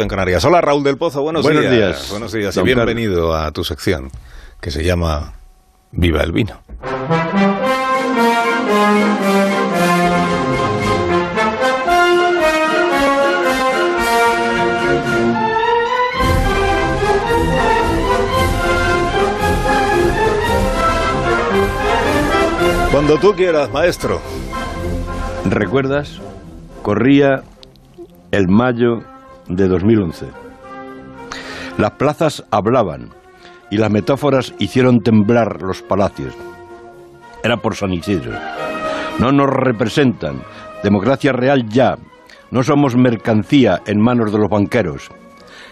en Canarias. Hola Raúl del Pozo, buenos, Buenos días. días, Buenos días y bienvenido a tu sección que se llama Viva el vino. Cuando tú quieras, maestro. ¿Recuerdas? Corría el mayo de 2011. Las plazas hablaban y las metáforas hicieron temblar los palacios. Era por San Isidro. No nos representan. Democracia real ya. No somos mercancía en manos de los banqueros.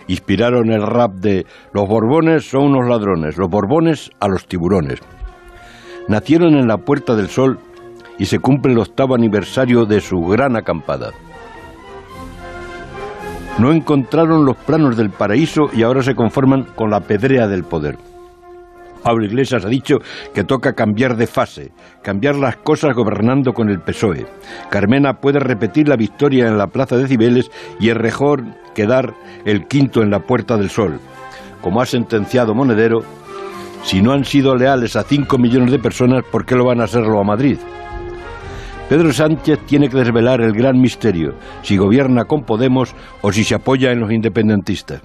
Inspiraron el rap de los Borbones son unos ladrones, los Borbones a los tiburones. Nacieron en la Puerta del Sol y se cumple el octavo aniversario de su gran acampada. No encontraron los planos del paraíso y ahora se conforman con la pedrea del poder. Pablo Iglesias ha dicho que toca cambiar de fase, cambiar las cosas gobernando con el PSOE. Carmena puede repetir la victoria en la Plaza de Cibeles y es mejor quedar el quinto en la Puerta del Sol. Como ha sentenciado Monedero, si no han sido leales a 5 millones de personas, ¿por qué lo van a serlo a Madrid? Pedro Sánchez tiene que desvelar el gran misterio, si gobierna con Podemos o si se apoya en los independentistas.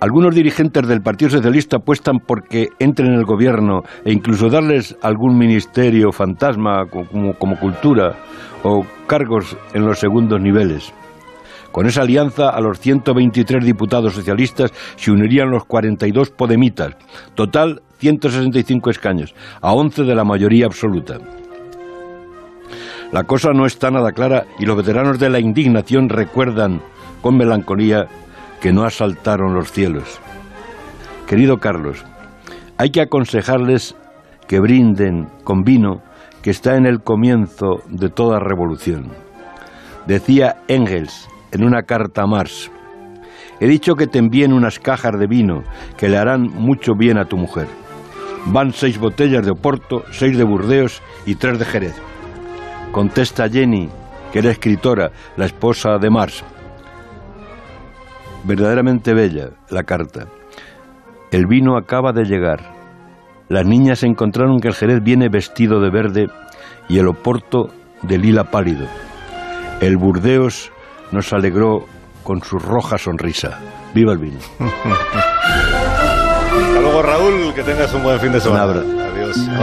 Algunos dirigentes del Partido Socialista apuestan por que entren en el gobierno e incluso darles algún ministerio fantasma como, como cultura o cargos en los segundos niveles. Con esa alianza, a los 123 diputados socialistas se unirían los 42 podemitas. Total, 165 escaños, a 11 de la mayoría absoluta. La cosa no está nada clara y los veteranos de la indignación recuerdan con melancolía que no asaltaron los cielos. Querido Carlos, hay que aconsejarles que brinden con vino que está en el comienzo de toda revolución. Decía Engels en una carta a Marx, he dicho que te envíen unas cajas de vino que le harán mucho bien a tu mujer. Van seis botellas de Oporto, seis de Burdeos y tres de Jerez. Contesta Jenny, que era escritora, la esposa de Marx. Verdaderamente bella la carta. El vino acaba de llegar. Las niñas encontraron que el Jerez viene vestido de verde y el Oporto de lila pálido. El Burdeos nos alegró con su roja sonrisa. ¡Viva el vino! Hasta luego Raúl, que tengas un buen fin de semana. Adiós.